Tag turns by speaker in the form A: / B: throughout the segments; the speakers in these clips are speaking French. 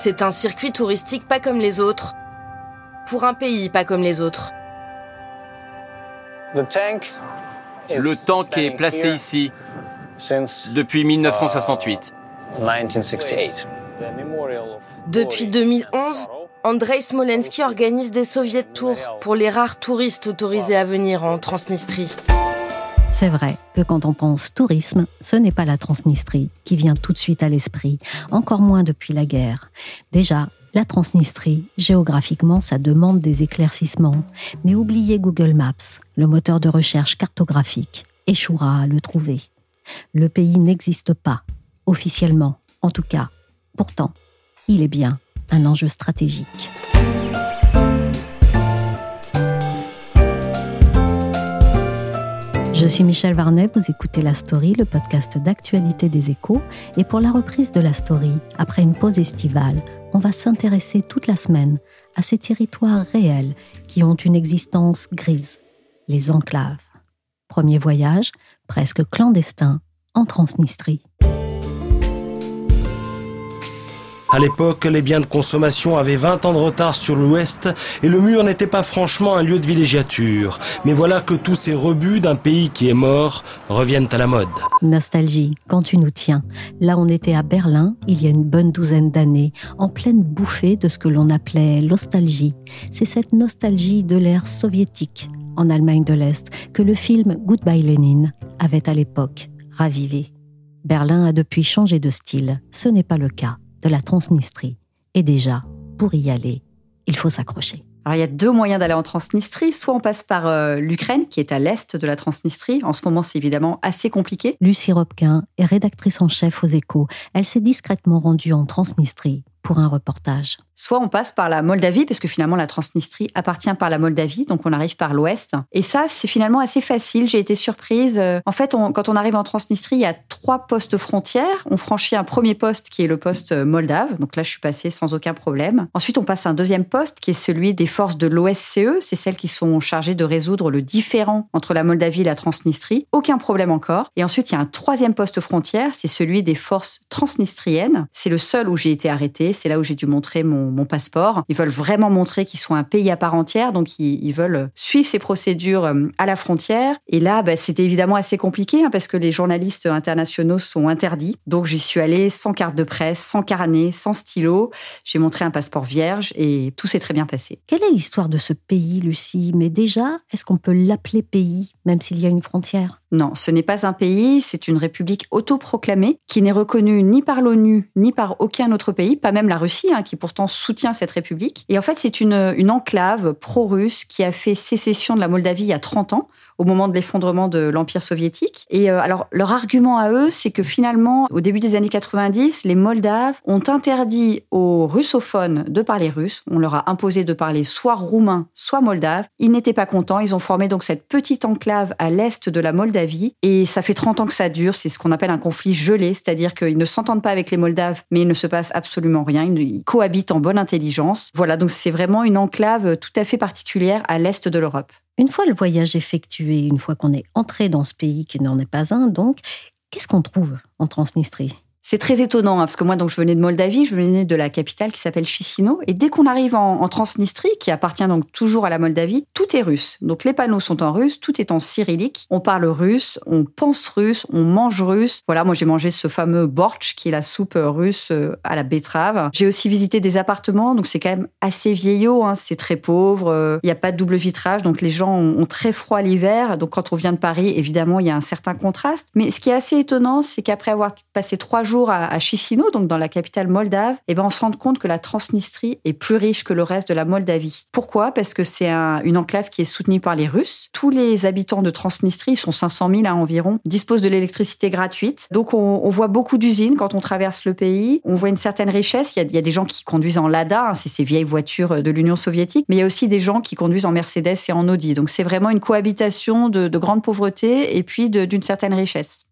A: C'est un circuit touristique pas comme les autres, pour un pays pas comme les autres.
B: Le tank est placé ici depuis 1968.
A: Depuis 2011, Andrei Smolensky organise des soviets tours pour les rares touristes autorisés à venir en Transnistrie.
C: C'est vrai que quand on pense tourisme, ce n'est pas la Transnistrie qui vient tout de suite à l'esprit, encore moins depuis la guerre. Déjà, la Transnistrie, géographiquement, ça demande des éclaircissements. Mais oubliez Google Maps, le moteur de recherche cartographique échouera à le trouver. Le pays n'existe pas, officiellement, en tout cas. Pourtant, il est bien un enjeu stratégique. Je suis Michel Varnet, vous écoutez La Story, le podcast d'actualité des échos. Et pour la reprise de La Story, après une pause estivale, on va s'intéresser toute la semaine à ces territoires réels qui ont une existence grise, les enclaves. Premier voyage, presque clandestin, en Transnistrie.
D: À l'époque, les biens de consommation avaient 20 ans de retard sur l'Ouest et le mur n'était pas franchement un lieu de villégiature. Mais voilà que tous ces rebuts d'un pays qui est mort reviennent à la mode.
C: Nostalgie, quand tu nous tiens. Là, on était à Berlin il y a une bonne douzaine d'années, en pleine bouffée de ce que l'on appelait l'ostalgie. C'est cette nostalgie de l'ère soviétique en Allemagne de l'Est que le film Goodbye Lenin avait à l'époque ravivé. Berlin a depuis changé de style. Ce n'est pas le cas de la Transnistrie. Et déjà, pour y aller, il faut s'accrocher.
E: Alors il y a deux moyens d'aller en Transnistrie. Soit on passe par euh, l'Ukraine, qui est à l'est de la Transnistrie. En ce moment, c'est évidemment assez compliqué.
C: Lucie Robquin est rédactrice en chef aux échos. Elle s'est discrètement rendue en Transnistrie pour un reportage.
E: Soit on passe par la Moldavie, parce que finalement la Transnistrie appartient par la Moldavie, donc on arrive par l'ouest. Et ça, c'est finalement assez facile. J'ai été surprise. En fait, quand on arrive en Transnistrie, il y a trois postes frontières. On franchit un premier poste qui est le poste moldave. Donc là, je suis passée sans aucun problème. Ensuite, on passe à un deuxième poste qui est celui des forces de l'OSCE. C'est celles qui sont chargées de résoudre le différent entre la Moldavie et la Transnistrie. Aucun problème encore. Et ensuite, il y a un troisième poste frontière. C'est celui des forces transnistriennes. C'est le seul où j'ai été arrêtée. C'est là où j'ai dû montrer mon mon, passeport. Ils veulent vraiment montrer qu'ils sont un pays à part entière, donc ils, veulent suivre ces procédures euh, à la frontière. Et là, bah, c'était évidemment assez compliqué hein, parce que les journalistes internationaux sont interdits. Donc j'y suis allée sans carte de presse, sans carnet, sans stylo. J'ai montré un passeport vierge et tout s'est très bien passé.
C: Quelle est l'histoire de ce pays, Lucie? Mais déjà, est-ce qu'on peut l'appeler pays, même s'il y a une frontière?
E: Non, ce n'est pas un pays, c'est une république autoproclamée qui n'est reconnue ni par l'ONU ni par aucun autre pays, pas même la Russie, hein, qui pourtant soutient cette république. Et en fait, c'est une, une enclave pro-russe qui a fait sécession de la Moldavie il y a 30 ans au moment de l'effondrement de l'Empire soviétique. Et euh, alors, leur argument à eux, c'est que finalement, au début des années 90, les Moldaves ont interdit aux russophones de parler russe. On leur a imposé de parler soit roumain, soit moldave. Ils n'étaient pas contents. Ils ont formé donc cette petite enclave à l'est de la Moldavie. Et ça fait 30 ans que ça dure. C'est ce qu'on appelle un conflit gelé, c'est-à-dire qu'ils ne s'entendent pas avec les Moldaves, mais il ne se passe absolument rien. Ils cohabitent en bonne intelligence. Voilà, donc c'est vraiment une enclave tout à fait particulière à l'est de l'Europe.
C: Une fois le voyage effectué, une fois qu'on est entré dans ce pays qui n'en est pas un, donc, qu'est-ce qu'on trouve en Transnistrie?
E: C'est très étonnant, hein, parce que moi, donc, je venais de Moldavie, je venais de la capitale qui s'appelle Chisinau. Et dès qu'on arrive en, Transnistrie, qui appartient donc toujours à la Moldavie, tout est russe. Donc les panneaux sont en russe, tout est en cyrillique. On parle russe, on pense russe, on mange russe. Voilà, moi j'ai mangé ce fameux borch, qui est la soupe russe euh, à la betterave. J'ai aussi visité des appartements, donc c'est quand même assez vieillot, hein, c'est très pauvre. Euh, il n'y a pas de double vitrage, donc les gens ont très froid l'hiver. Donc quand on vient de Paris, évidemment, il y a un certain contraste. Mais ce qui est assez étonnant, c'est qu'après avoir passé trois jours à, à Chisinau, donc dans la capitale moldave, eh ben on se rend compte que la Transnistrie est plus riche que le reste de la Moldavie. Pourquoi? Parce que c'est une enclave qui est soutenue par les Russes. Tous les habitants de Transnistrie, ils sont 500 000 à environ, disposent de l'électricité gratuite. Donc on, voit beaucoup d'usines quand on traverse le pays. On voit une certaine richesse. Il y a, des gens qui conduisent en Lada, hein, c'est ces vieilles voitures de l'Union soviétique, mais il y a aussi des gens qui conduisent en Mercedes et en Audi. Donc c'est vraiment une cohabitation de grande pauvreté et puis d'une certaine richesse.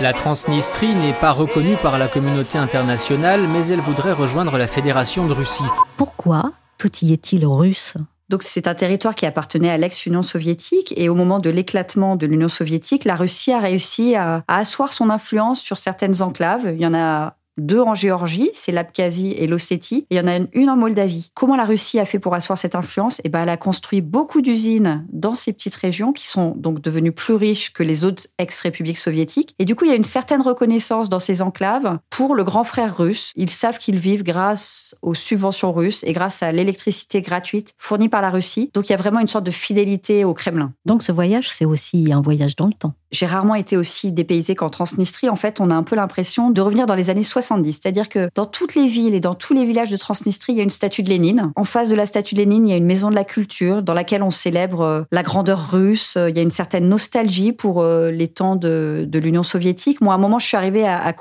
F: La Transnistrie n'est pas reconnue par la communauté internationale, mais elle voudrait rejoindre la Fédération de Russie.
C: Pourquoi tout y est-il russe?
E: Donc c'est un territoire qui appartenait à l'ex-Union soviétique et au moment de l'éclatement de l'Union soviétique, la Russie a réussi à, à, asseoir son influence sur certaines enclaves. Il y en a deux en Géorgie, c'est l'Abkhazie et l'Ossétie. Il y en a une en Moldavie. Comment la Russie a fait pour asseoir cette influence? Eh ben, elle a construit beaucoup d'usines dans ces petites régions qui sont donc devenues plus riches que les autres ex-républiques soviétiques. Et du coup, il y a une certaine reconnaissance dans ces enclaves pour le grand frère russe. Ils savent qu'ils vivent grâce aux subventions russes et grâce à l'électricité gratuite fournie par la Russie. Donc, il y a vraiment une sorte de fidélité au Kremlin.
C: Donc, ce voyage, c'est aussi un voyage dans le temps.
E: J'ai rarement été aussi dépaysée qu'en Transnistrie. En fait, on a un peu l'impression de revenir dans les années 70. C'est-à-dire que dans toutes les villes et dans tous les villages de Transnistrie, il y a une statue de Lénine. En face de la statue de Lénine, il y a une maison de la culture dans laquelle on célèbre euh, la grandeur russe. Il y a une certaine nostalgie pour euh, les temps de, l'Union soviétique. Moi, à un moment, je suis arrivée à, à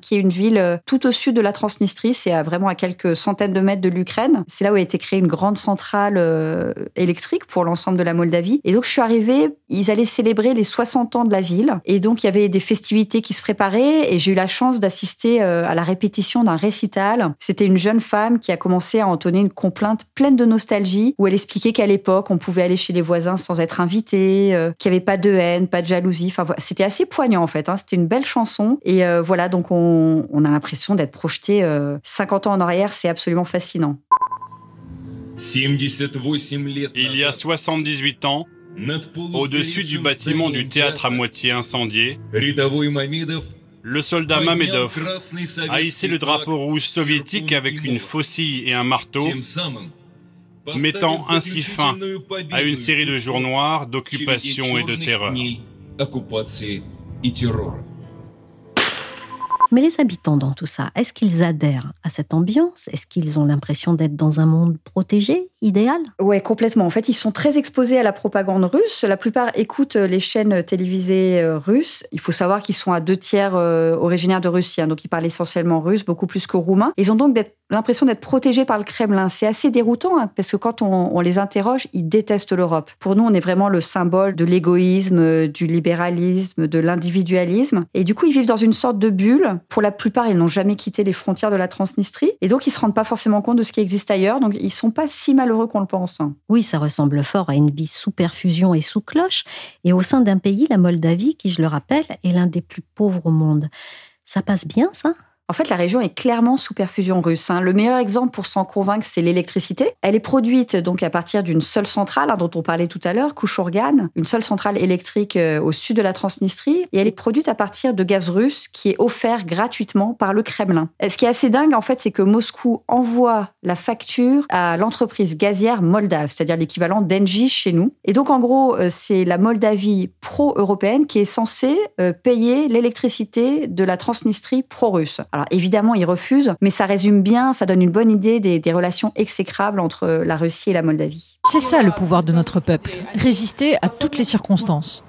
E: qui est une ville euh, tout au sud de la Transnistrie. C'est vraiment à quelques centaines de mètres de l'Ukraine. C'est là où a été créée une grande centrale électrique pour l'ensemble de la Moldavie. Et donc, je suis arrivée, ils allaient célébrer les 60 de la ville. Et donc, il y avait des festivités qui se préparaient et j'ai eu la chance d'assister euh, à la répétition d'un récital. C'était une jeune femme qui a commencé à entonner une complainte pleine de nostalgie où elle expliquait qu'à l'époque, on pouvait aller chez les voisins sans être invité, euh, qu'il n'y avait pas de haine, pas de jalousie. Enfin, c'était assez poignant en fait. Hein. C'était une belle chanson. Et euh, voilà, donc on, on a l'impression d'être projeté 50 ans en arrière. C'est absolument fascinant.
G: Il y a 78 ans, au-dessus du bâtiment du théâtre à moitié incendié, le soldat Mamedov a hissé le drapeau rouge soviétique avec une faucille et un marteau, mettant ainsi fin à une série de jours noirs d'occupation et de terreur.
C: Mais les habitants dans tout ça, est-ce qu'ils adhèrent à cette ambiance? Est-ce qu'ils ont l'impression d'être dans un monde protégé, idéal?
E: Ouais, complètement. En fait, ils sont très exposés à la propagande russe. La plupart écoutent les chaînes télévisées euh, russes. Il faut savoir qu'ils sont à deux tiers euh, originaires de Russie, hein, donc ils parlent essentiellement russe, beaucoup plus que roumain. Ils ont donc l'impression d'être protégés par le Kremlin. C'est assez déroutant hein, parce que quand on, on, les interroge, ils détestent l'Europe. Pour nous, on est vraiment le symbole de l'égoïsme, du libéralisme, de l'individualisme. Et du coup, ils vivent dans une sorte de bulle pour la plupart, ils n'ont jamais quitté les frontières de la Transnistrie et donc ils se rendent pas forcément compte de ce qui existe ailleurs. Donc ils sont pas si malheureux qu'on le pense.
C: Oui, ça ressemble fort à une vie sous perfusion et sous cloche et au sein d'un pays, la Moldavie, qui je le rappelle, est l'un des plus pauvres au monde. Ça passe bien, ça?
E: En fait, la région est clairement sous perfusion russe. Hein. Le meilleur exemple pour s'en convaincre, c'est l'électricité. Elle est produite donc à partir d'une seule centrale hein, dont on parlait tout à l'heure, Kouchourgan, une seule centrale électrique euh, au sud de la Transnistrie, et elle est produite à partir de gaz russe qui est offert gratuitement par le Kremlin. Ce qui est assez dingue, en fait, c'est que Moscou envoie la facture à l'entreprise gazière moldave, c'est-à-dire l'équivalent d'Engie chez nous. Et donc, en gros, euh, c'est la Moldavie pro-européenne qui est censée euh, payer l'électricité de la Transnistrie pro-russe. Alors évidemment, ils refusent, mais ça résume bien, ça donne une bonne idée des, des relations exécrables entre la Russie et la Moldavie.
H: C'est ça le pouvoir de notre peuple, résister à toutes les circonstances.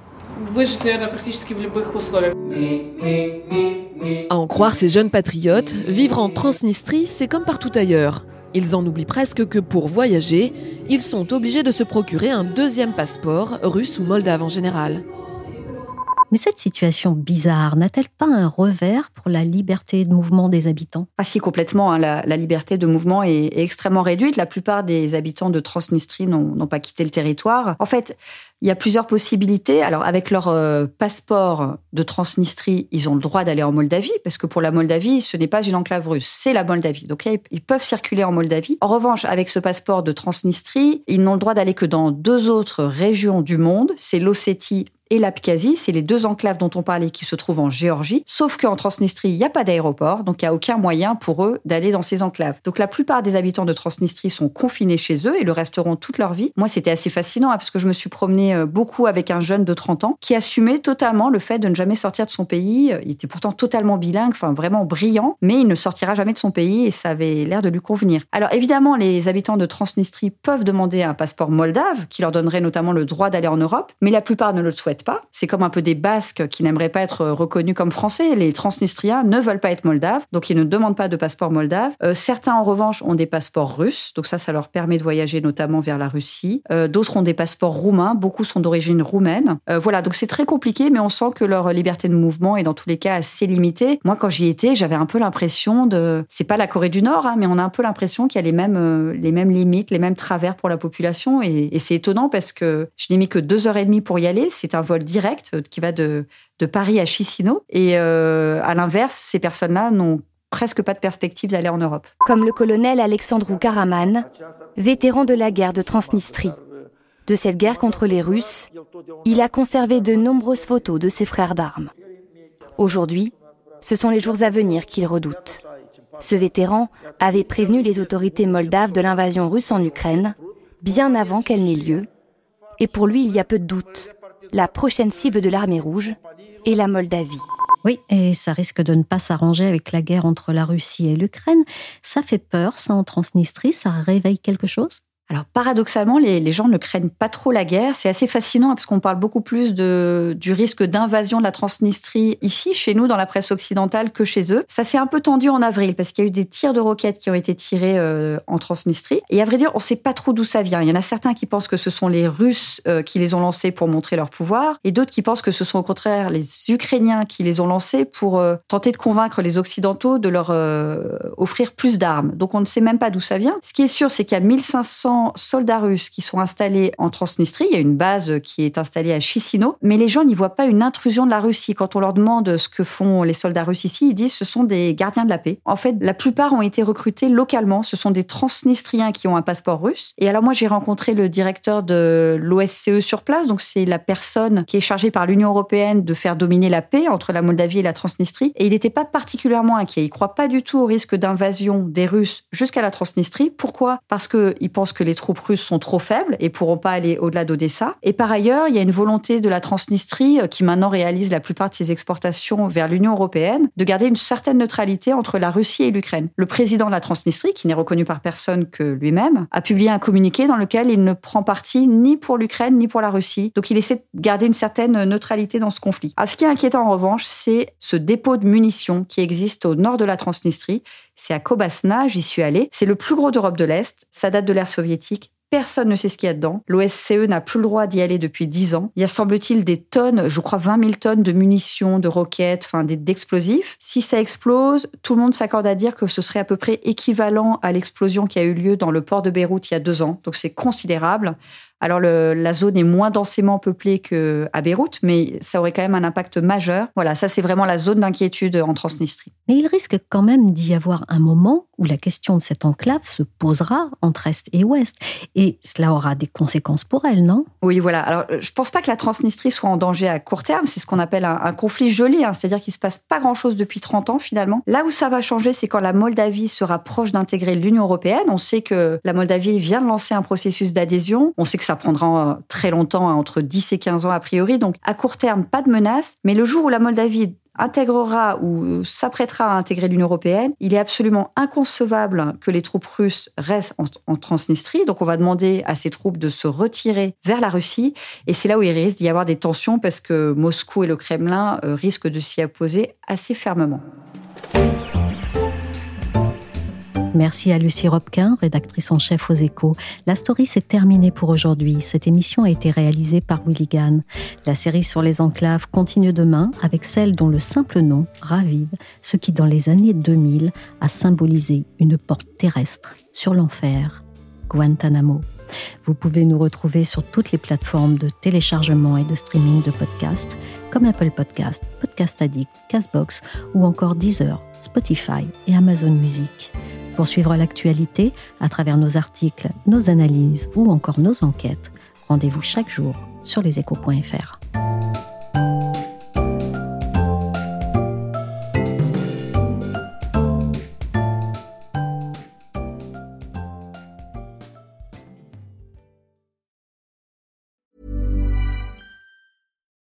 I: À en croire ces jeunes patriotes, vivre en Transnistrie, c'est comme partout ailleurs. Ils en oublient presque que pour voyager, ils sont obligés de se procurer un deuxième passeport, russe ou moldave en général.
C: Mais cette situation bizarre n'a-t-elle pas un revers pour la liberté de mouvement des habitants?
E: Ah si, complètement. Hein. La, liberté de mouvement est, est, extrêmement réduite. La plupart des habitants de Transnistrie n'ont pas quitté le territoire. En fait, il y a plusieurs possibilités. Alors, avec leur euh, passeport de Transnistrie, ils ont le droit d'aller en Moldavie, parce que pour la Moldavie, ce n'est pas une enclave russe, c'est la Moldavie. Donc, ils peuvent circuler en Moldavie. En revanche, avec ce passeport de Transnistrie, ils n'ont le droit d'aller que dans deux autres régions du monde, c'est l'Ossétie et l'Abkhazie. C'est les deux enclaves dont on parlait qui se trouvent en Géorgie. Sauf qu'en Transnistrie, il n'y a pas d'aéroport, donc il n'y a aucun moyen pour eux d'aller dans ces enclaves. Donc la plupart des habitants de Transnistrie sont confinés chez eux et le resteront toute leur vie. Moi, c'était assez fascinant hein, parce que je me suis promenée euh, beaucoup avec un jeune de 30 ans qui assumait totalement le fait de ne jamais sortir de son pays. Il était pourtant totalement bilingue, enfin vraiment brillant, mais il ne sortira jamais de son pays et ça avait l'air de lui convenir. Alors évidemment, les habitants de Transnistrie peuvent demander un passeport moldave qui leur donnerait notamment le droit d'aller en Europe, mais la plupart ne le souhaitent pas. C'est comme un peu des Basques qui n'aimeraient pas être reconnus comme français. Les Transnistriens ne veulent pas être moldaves, donc ils ne demandent pas de passeport moldave. Euh, certains, en revanche, ont des passeports russes, donc ça, ça leur permet de voyager notamment vers la Russie. Euh, d'autres ont des passeports roumains, beaucoup sont d'origine roumaine. Euh, voilà, donc c'est très compliqué, mais on sent que leur liberté de mouvement est dans tous les cas assez limitée. Moi, quand j'y étais, j'avais un peu l'impression de, c'est pas la Corée du Nord, hein, mais on a un peu l'impression qu'il y a les mêmes, les mêmes limites, les mêmes travers pour la population, et, c'est étonnant parce que je n'ai mis que deux heures et demie pour y aller. C'est un vol direct qui va de, de Paris à Chisinau, et à l'inverse, ces personnes-là n'ont presque pas de perspective d'aller en Europe.
J: Comme le colonel Alexandru Karaman, vétéran de la guerre de Transnistrie. De cette guerre contre les Russes, il a conservé de nombreuses photos de ses frères d'armes. Aujourd'hui, ce sont les jours à venir qu'il redoute. Ce vétéran avait prévenu les autorités moldaves de l'invasion russe en Ukraine, bien avant qu'elle n'ait lieu, et pour lui il y a peu de doute, la prochaine cible de l'armée rouge est la Moldavie.
C: Oui, et ça risque de ne pas s'arranger avec la guerre entre la Russie et l'Ukraine. Ça fait peur, ça en Transnistrie, ça réveille quelque chose?
E: Alors paradoxalement, les, gens ne craignent pas trop la guerre. C'est assez fascinant parce qu'on parle beaucoup plus de, du risque d'invasion de la Transnistrie ici, chez nous, dans la presse occidentale, que chez eux. Ça s'est un peu tendu en avril parce qu'il y a eu des tirs de roquettes qui ont été tirés euh, en Transnistrie. Et à vrai dire, on ne sait pas trop d'où ça vient. Il y en a certains qui pensent que ce sont les Russes euh, qui les ont lancés pour montrer leur pouvoir, et d'autres qui pensent que ce sont au contraire les Ukrainiens qui les ont lancés pour euh, tenter de convaincre les Occidentaux de leur offrir plus d'armes. Donc on ne sait même pas d'où ça vient. Ce qui est sûr, c'est qu'il y a 1500 soldats russes qui sont installés en Transnistrie. Il y a une base qui est installée à Chisinau, mais les gens n'y voient pas une intrusion de la Russie. Quand on leur demande ce que font les soldats russes ici, ils disent ce sont des gardiens de la paix. En fait, la plupart ont été recrutés localement. Ce sont des Transnistriens qui ont un passeport russe. Et alors moi, j'ai rencontré le directeur de l'OSCE sur place. Donc c'est la personne qui est chargée par l'Union européenne de faire dominer la paix entre la Moldavie et la Transnistrie. Et il n'était pas particulièrement inquiet. Il croit pas du tout au risque d'invasion des Russes jusqu'à la Transnistrie. Pourquoi? Parce qu'il pense que les troupes russes sont trop faibles et pourront pas aller au-delà d'Odessa. Et par ailleurs, il y a une volonté de la Transnistrie, euh, qui maintenant réalise la plupart de ses exportations vers l'Union européenne, de garder une certaine neutralité entre la Russie et l'Ukraine. Le président de la Transnistrie, qui n'est reconnu par personne que lui-même, a publié un communiqué dans lequel il ne prend parti ni pour l'Ukraine ni pour la Russie. Donc il essaie de garder une certaine neutralité dans ce conflit. Ah, ce qui est inquiétant en revanche, c'est ce dépôt de munitions qui existe au nord de la Transnistrie c'est à Kobasna, j'y suis allée. C'est le plus gros d'Europe de l'Est. Ça date de l'ère soviétique. Personne ne sait ce qu'il y a dedans. L'OSCE n'a plus le droit d'y aller depuis 10 ans. Il y a, semble-t-il, des tonnes, je crois 20 000 tonnes de munitions, de roquettes, enfin d'explosifs. Si ça explose, tout le monde s'accorde à dire que ce serait à peu près équivalent à l'explosion qui a eu lieu dans le port de Beyrouth il y a deux ans. Donc c'est considérable. Alors la zone est moins densément peuplée qu'à Beyrouth, mais ça aurait quand même un impact majeur. Voilà, ça c'est vraiment la zone d'inquiétude en Transnistrie.
C: Mais il risque quand même d'y avoir un moment où la question de cette enclave se posera entre Est et Ouest. Et cela aura des conséquences pour elle, non?
E: Oui, voilà. Alors je pense pas que la Transnistrie soit en danger à court terme. C'est ce qu'on appelle un, conflit gelé, hein. c'est-à-dire qu'il se passe pas grand-chose depuis 30 ans finalement. Là où ça va changer, c'est quand la Moldavie sera proche d'intégrer l'Union européenne. On sait que la Moldavie vient de lancer un processus d'adhésion. On sait que ça prendra euh, très longtemps, hein, entre 10 et 15 ans a priori. Donc à court terme, pas de menace. Mais le jour où la Moldavie intégrera ou s'apprêtera à intégrer l'Union européenne, il est absolument inconcevable que les troupes russes restent en, Transnistrie. Donc on va demander à ces troupes de se retirer vers la Russie. Et c'est là où il risque d'y avoir des tensions parce que Moscou et le Kremlin euh, risquent de s'y opposer assez fermement.
C: Merci à Lucie Robquin, rédactrice en chef aux échos. La story s'est terminée pour aujourd'hui. Cette émission a été réalisée par Willy. La série sur les enclaves continue demain avec celle dont le simple nom ravive ce qui, dans les années 2000, a symbolisé une porte terrestre sur l'enfer, Guantanamo. Vous pouvez nous retrouver sur toutes les plateformes de téléchargement et de streaming de podcasts, comme Apple Podcast, Podcast Addict, Castbox ou encore Deezer, Spotify et Amazon Music. Pour suivre l'actualité à travers nos articles, nos analyses ou encore nos enquêtes, rendez-vous chaque jour sur leséchos.fr.